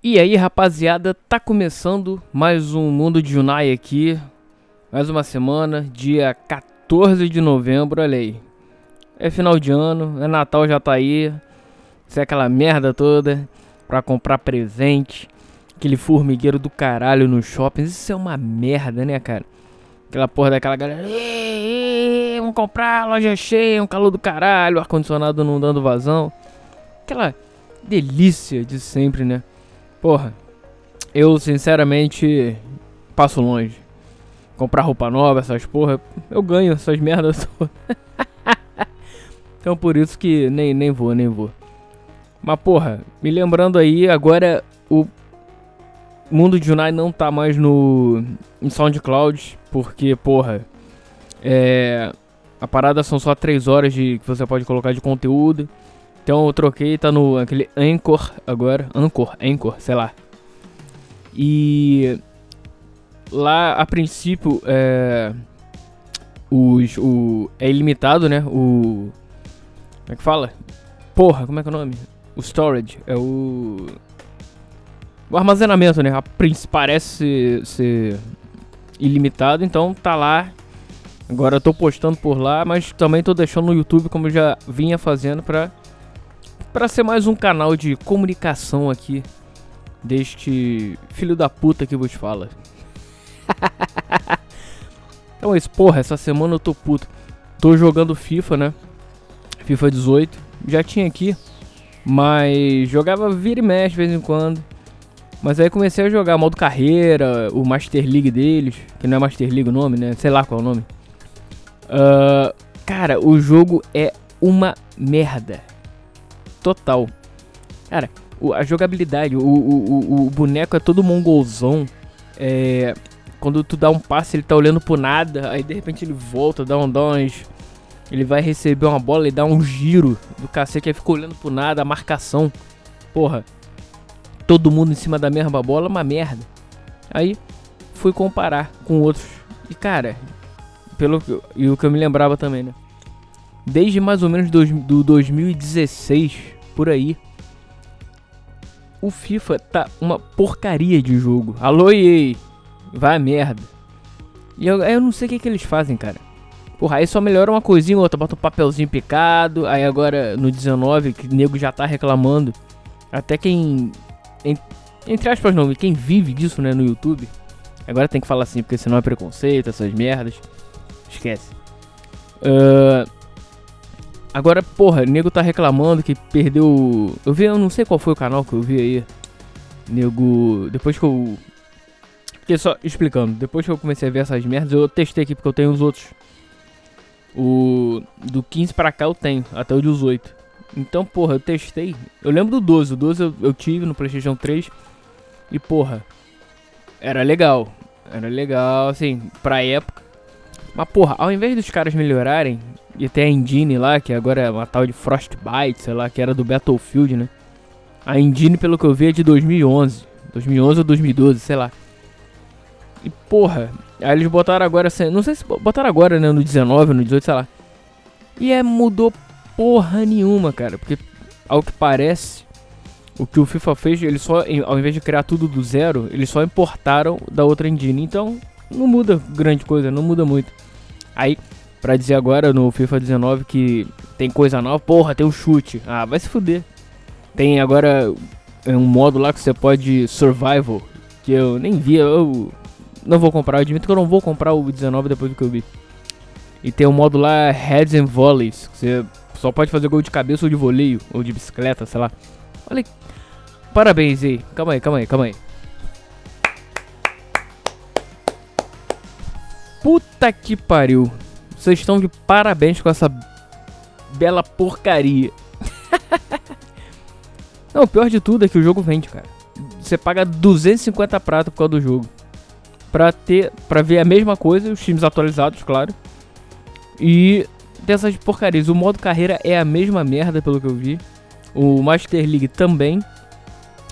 E aí, rapaziada, tá começando mais um Mundo de Junai aqui. Mais uma semana, dia 14 de novembro, olha aí. É final de ano, é Natal já tá aí. Isso é aquela merda toda pra comprar presente. Aquele formigueiro do caralho no shopping. Isso é uma merda, né, cara? Aquela porra daquela galera. Ei, ei, vamos comprar, loja cheia, um calor do caralho, ar-condicionado não dando vazão. Aquela delícia de sempre, né? Porra, eu sinceramente passo longe. Comprar roupa nova, essas porra, eu ganho essas merdas todas. então por isso que nem, nem vou, nem vou. Mas porra, me lembrando aí, agora o Mundo de Junai não tá mais no em SoundCloud, porque porra, é a parada são só 3 horas de que você pode colocar de conteúdo. Então eu troquei, tá no aquele Anchor agora. Anchor, Anchor, sei lá. E lá a princípio é. Os, o, é ilimitado, né? O. Como é que fala? Porra, como é que é o nome? O storage. É o. O armazenamento, né? A, parece ser, ser ilimitado, então tá lá. Agora eu tô postando por lá, mas também tô deixando no YouTube como eu já vinha fazendo pra para ser mais um canal de comunicação aqui deste filho da puta que vos fala. então é isso, porra, essa semana eu tô puto. Tô jogando FIFA, né? FIFA 18. Já tinha aqui, mas jogava vira e mexe de vez em quando. Mas aí comecei a jogar modo carreira, o Master League deles, que não é Master League o nome, né? Sei lá qual é o nome. Uh, cara, o jogo é uma merda total. Cara, a jogabilidade, o, o, o, boneco é todo mongolzão. É, quando tu dá um passe, ele tá olhando pro nada, aí de repente ele volta, dá um dons. Ele vai receber uma bola e dá um giro do cacete, aí fica olhando pro nada, a marcação. Porra, todo mundo em cima da mesma bola, uma merda. Aí fui comparar com outros. E cara, pelo e o que eu me lembrava também, né? Desde mais ou menos do, do 2016 por aí. O FIFA tá uma porcaria de jogo. Alô, EA! Vai a merda. E eu, eu não sei o que, que eles fazem, cara. Porra, aí só melhora uma coisinha ou outra, bota um papelzinho picado. Aí agora no 19, que o nego já tá reclamando. Até quem. Entre aspas, não, quem vive disso, né, no YouTube. Agora tem que falar assim, porque senão é preconceito, essas merdas. Esquece. Uh, Agora, porra, nego tá reclamando que perdeu. Eu vi, eu não sei qual foi o canal que eu vi aí. Nego. Depois que eu. Porque só explicando, depois que eu comecei a ver essas merdas, eu testei aqui porque eu tenho os outros. O. Do 15 pra cá eu tenho, até o 18. Então, porra, eu testei. Eu lembro do 12. O 12 eu, eu tive no PlayStation 3. E, porra. Era legal. Era legal, assim, pra época. Mas, porra, ao invés dos caras melhorarem, e até a engine lá, que agora é uma tal de Frostbite, sei lá, que era do Battlefield, né? A engine, pelo que eu vi, é de 2011. 2011 ou 2012, sei lá. E porra, aí eles botaram agora, não sei se botaram agora, né, no 19, no 18, sei lá. E é, mudou porra nenhuma, cara, porque ao que parece, o que o FIFA fez, eles só, ao invés de criar tudo do zero, eles só importaram da outra engine. Então, não muda grande coisa, não muda muito. Aí, Pra dizer agora no FIFA 19 que tem coisa nova, porra, tem o um chute. Ah, vai se fuder. Tem agora um modo lá que você pode survival, que eu nem vi, eu não vou comprar, eu admito que eu não vou comprar o 19 depois do que eu vi. E tem um modo lá Heads and Volleys, que você só pode fazer gol de cabeça ou de voleio, ou de bicicleta, sei lá. Olha. Parabéns aí. Calma aí, calma aí, calma aí. Puta que pariu. Vocês estão de parabéns com essa bela porcaria. Não, o pior de tudo é que o jogo vende, cara. Você paga 250 prata por causa do jogo. Pra ter. para ver a mesma coisa, os times atualizados, claro. E dessas porcarias. O modo carreira é a mesma merda, pelo que eu vi. O Master League também.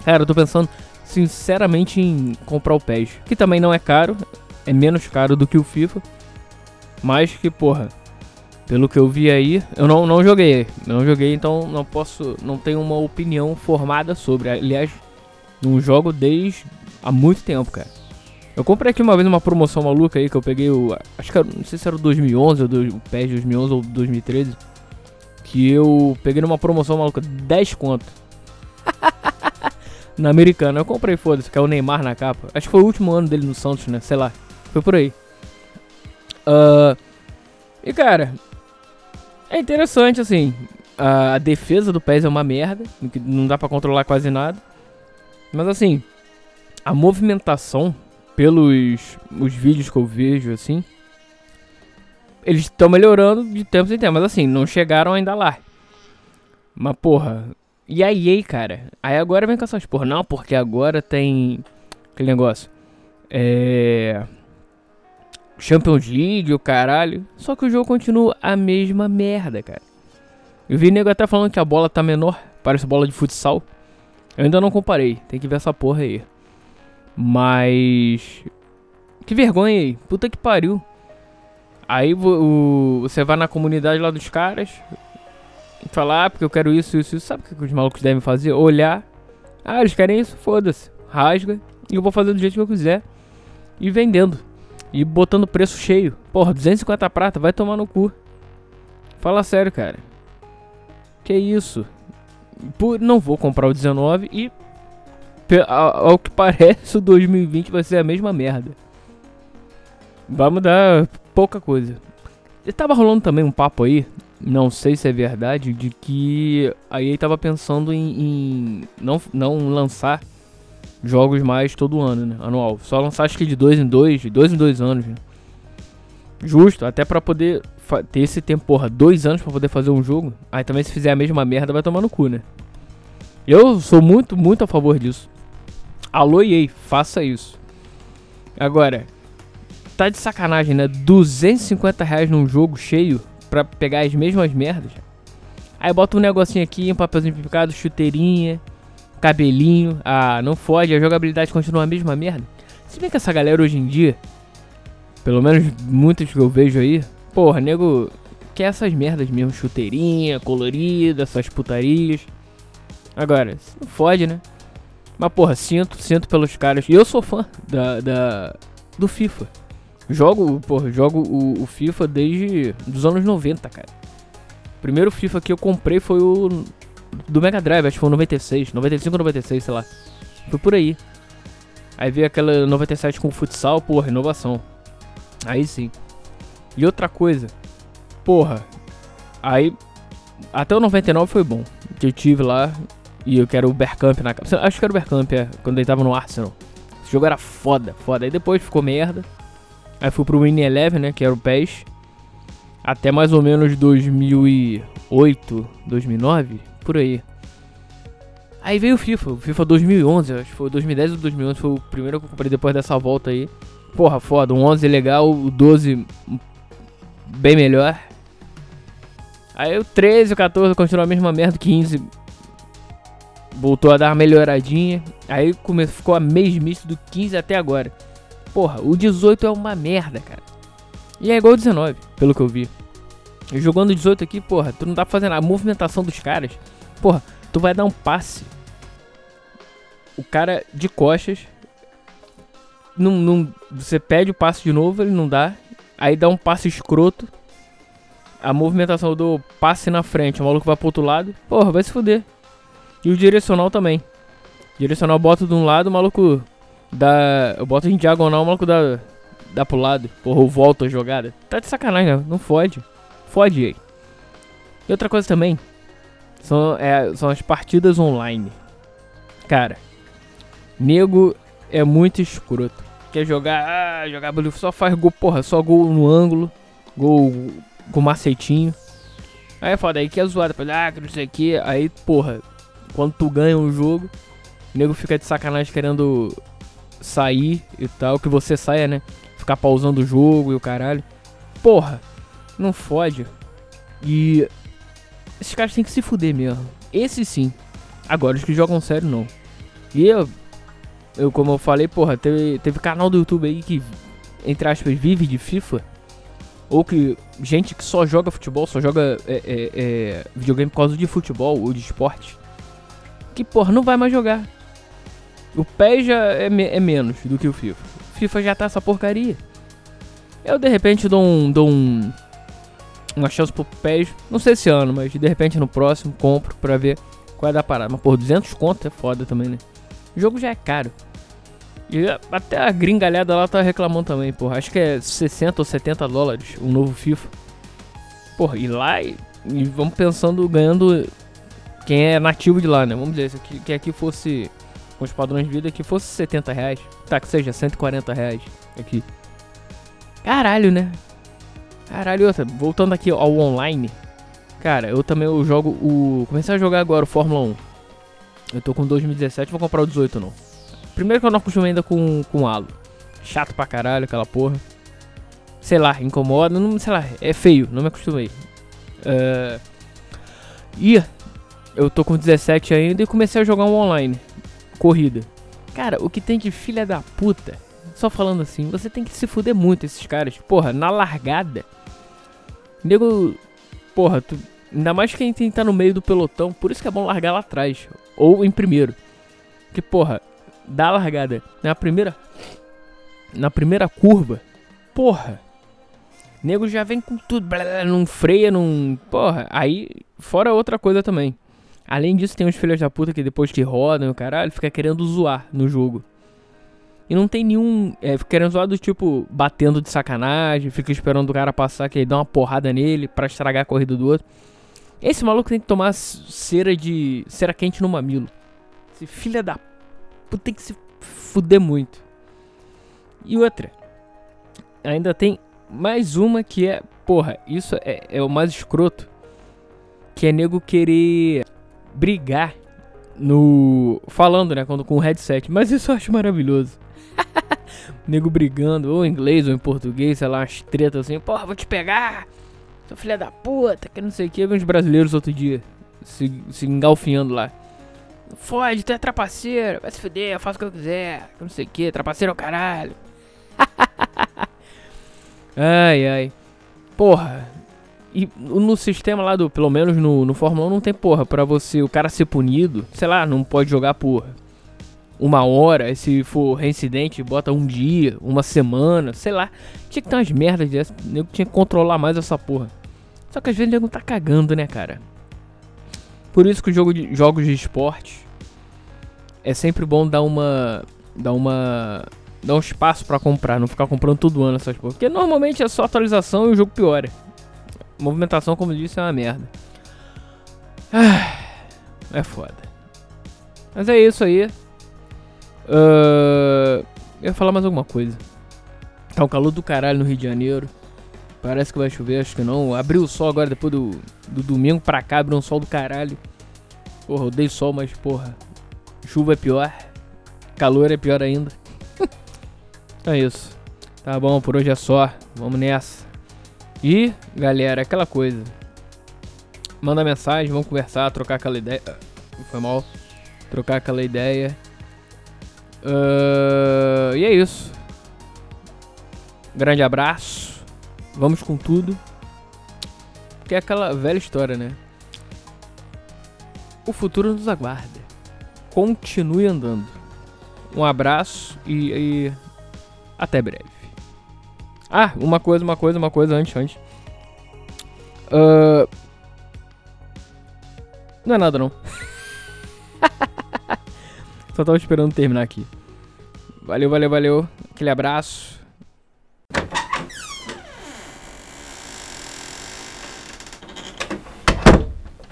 Cara, eu tô pensando sinceramente em comprar o PES. Que também não é caro. É menos caro do que o FIFA. Mas que, porra, pelo que eu vi aí, eu não, não joguei. Não joguei, então não posso. Não tenho uma opinião formada sobre. Aliás, Não jogo desde há muito tempo, cara. Eu comprei aqui uma vez uma promoção maluca aí que eu peguei o. Acho que era, não sei se era o 2011 ou do, o PES 2011 ou 2013. Que eu peguei numa promoção maluca, 10 conto. na americana. Eu comprei, foda-se, que é o Neymar na capa. Acho que foi o último ano dele no Santos, né? Sei lá. Foi por aí. Uh, e cara, é interessante assim. A defesa do PES é uma merda. Não dá pra controlar quase nada. Mas assim, a movimentação, pelos os vídeos que eu vejo, assim, eles estão melhorando de tempos em tempos. Mas assim, não chegaram ainda lá. Mas porra, e a EA, cara? Aí agora vem com essas porra. Não, porque agora tem aquele negócio. É. Champions League, o caralho. Só que o jogo continua a mesma merda, cara. Eu vi nego até falando que a bola tá menor. Parece bola de futsal. Eu ainda não comparei. Tem que ver essa porra aí. Mas. Que vergonha aí. Puta que pariu. Aí o, você vai na comunidade lá dos caras. Falar, ah, porque eu quero isso, isso, isso. Sabe o que os malucos devem fazer? Olhar. Ah, eles querem isso? Foda-se. Rasga. E eu vou fazer do jeito que eu quiser. E vendendo. E botando preço cheio. Porra, 250 prata, vai tomar no cu. Fala sério, cara. Que isso? Por, não vou comprar o 19 e ao, que parece o 2020 vai ser a mesma merda. Vai mudar pouca coisa. E tava rolando também um papo aí, não sei se é verdade, de que a EA tava pensando em, em não, não lançar jogos mais todo ano, né? Anual. Só lançar acho que de dois em dois, de dois em dois anos. Né? Justo, até pra poder ter esse tempo, porra, dois anos pra poder fazer um jogo. Aí também se fizer a mesma merda vai tomar no cu, né? Eu sou muito, muito a favor disso. Alô EA, faça isso. Agora, tá de sacanagem, né? 250 reais num jogo cheio pra pegar as mesmas merdas. Aí bota um negocinho aqui, um papelzinho picado, chuteirinha cabelinho. Ah, não fode, a jogabilidade continua a mesma merda. Se bem que essa galera hoje em dia, pelo menos muitos que eu vejo aí, porra, nego quer essas merdas mesmo, chuteirinha, colorida, essas putarias. Agora, não fode, né? Mas porra, sinto, sinto pelos caras. E eu sou fã da, da do FIFA. Jogo, porra, jogo o, o FIFA desde dos anos 90, cara. O primeiro FIFA que eu comprei foi o do Mega Drive, acho que foi 96, 95 ou 96, sei lá. Foi por aí. Aí veio aquela 97 com futsal, porra, inovação. Aí sim. E outra coisa, porra, aí até o 99 foi bom. Que eu tive lá e eu quero o Bergkamp na capa. Acho que era o Bergkamp, é, quando ele tava no Arsenal. Esse jogo era foda, foda. Aí depois ficou merda. Aí fui pro Winning Eleven, né, que era o PES. Até mais ou menos 2008, 2009 por aí. Aí veio o FIFA, o FIFA 2011, acho que foi 2010 ou 2011, foi o primeiro que eu comprei depois dessa volta aí. Porra, foda, o 11 legal, o 12 bem melhor. Aí o 13, o 14 continua a mesma merda, o 15 voltou a dar uma melhoradinha. Aí começou, ficou a mesmice do 15 até agora. Porra, o 18 é uma merda, cara. E é igual o 19, pelo que eu vi. Jogando 18 aqui, porra, tu não tá fazendo a movimentação dos caras Porra, tu vai dar um passe. O cara de costas. Não, não, você pede o passe de novo, ele não dá. Aí dá um passe escroto. A movimentação do passe na frente, o maluco vai pro outro lado. Porra, vai se fuder. E o direcional também. Direcional bota de um lado, o maluco dá. Eu boto em diagonal, o maluco dá. Dá pro lado. Porra, eu volto a jogada. Tá de sacanagem, né? Não fode. Fode aí. E outra coisa também. São, é, são as partidas online. Cara, nego é muito escroto. Quer jogar, ah, jogar Bluetooth, só faz gol, porra, só gol no ângulo, gol com maceitinho. Aí é foda, aí que é zoado, ah, que não sei o que. Aí, porra, quando tu ganha um jogo, o nego fica de sacanagem querendo sair e tal, que você saia, né? Ficar pausando o jogo e o caralho. Porra, não fode. E esses caras têm que se fuder mesmo. Esse sim. Agora, os que jogam sério, não. E eu, eu como eu falei, porra, teve, teve canal do YouTube aí que, entre aspas, vive de FIFA. Ou que gente que só joga futebol, só joga é, é, é, videogame por causa de futebol ou de esporte. Que, porra, não vai mais jogar. O PES já é, me é menos do que o FIFA. FIFA já tá essa porcaria. Eu de repente dou um. dou um. Uma chance pro PES. Não sei esse ano, mas de repente no próximo compro pra ver qual é da parada. Mas por 200 conto é foda também, né? O jogo já é caro. E até a gringalhada lá tá reclamando também, porra. Acho que é 60 ou 70 dólares o novo FIFA. Porra, e lá e, e vamos pensando ganhando quem é nativo de lá, né? Vamos dizer, aqui, que aqui fosse com os padrões de vida que fosse 70 reais. Tá, que seja 140 reais aqui. Caralho, né? Caralho, outra, voltando aqui ao online. Cara, eu também eu jogo o. Comecei a jogar agora o Fórmula 1. Eu tô com 2017, vou comprar o 18 não. Primeiro que eu não acostumei ainda com, com halo. Chato pra caralho aquela porra. Sei lá, incomoda, não, sei lá, é feio, não me acostumei. Uh, e eu tô com 17 ainda e comecei a jogar um online. Corrida. Cara, o que tem de filha da puta só falando assim, você tem que se fuder muito esses caras. Porra, na largada. Nego. Porra, tu, ainda mais quem tá no meio do pelotão. Por isso que é bom largar lá atrás. Ou em primeiro. Que, porra, dá a largada. Na primeira. Na primeira curva. Porra. Nego já vem com tudo. Blá, blá, não freia, não. Porra. Aí. Fora outra coisa também. Além disso, tem uns filhos da puta que depois que rodam, o caralho, fica querendo zoar no jogo. E não tem nenhum. É, querendo zoar do tipo, batendo de sacanagem, fica esperando o cara passar, que ele dá uma porrada nele para estragar a corrida do outro. Esse maluco tem que tomar cera de. cera quente no mamilo. Esse filha da. Puta tem que se fuder muito. E outra. Ainda tem mais uma que é. Porra, isso é, é o mais escroto. Que é nego querer brigar no. Falando, né? Quando, com o headset. Mas isso eu acho maravilhoso. Nego brigando, ou em inglês ou em português, sei lá, umas tretas assim, porra, vou te pegar, seu filho da puta, que não sei o que. Uns brasileiros outro dia se, se engalfinhando lá. Fode, tu é trapaceiro, vai se fuder, eu faço o que eu quiser, que não sei o que, trapaceiro é o caralho. ai, ai. Porra. E no sistema lá do, pelo menos no, no Fórmula 1, não tem porra pra você, o cara ser punido, sei lá, não pode jogar porra uma hora, se for reincidente, bota um dia, uma semana, sei lá. Tinha que ter umas merdas dessas, nego tinha que controlar mais essa porra. Só que às vezes o nego tá cagando, né, cara? Por isso que o jogo de, jogos de esporte é sempre bom dar uma. dar uma. dar um espaço para comprar, não ficar comprando todo ano essas porra. Porque normalmente é só atualização e o jogo piora. Movimentação, como eu disse, é uma merda. Ah, é foda. Mas é isso aí. Uh, eu ia falar mais alguma coisa. Tá um calor do caralho no Rio de Janeiro. Parece que vai chover, acho que não. Abriu o sol agora depois do, do domingo pra cá, abriu um sol do caralho. Porra, eu dei sol, mas porra. Chuva é pior. Calor é pior ainda. é isso. Tá bom, por hoje é só. Vamos nessa. E, galera, aquela coisa. Manda mensagem, vamos conversar, trocar aquela ideia. Foi mal. Trocar aquela ideia. Uh, e é isso. Grande abraço. Vamos com tudo. Que é aquela velha história, né? O futuro nos aguarda. Continue andando. Um abraço e, e até breve. Ah, uma coisa, uma coisa, uma coisa antes, antes. Uh, não é nada não. Só tava esperando terminar aqui. Valeu, valeu, valeu. Aquele abraço.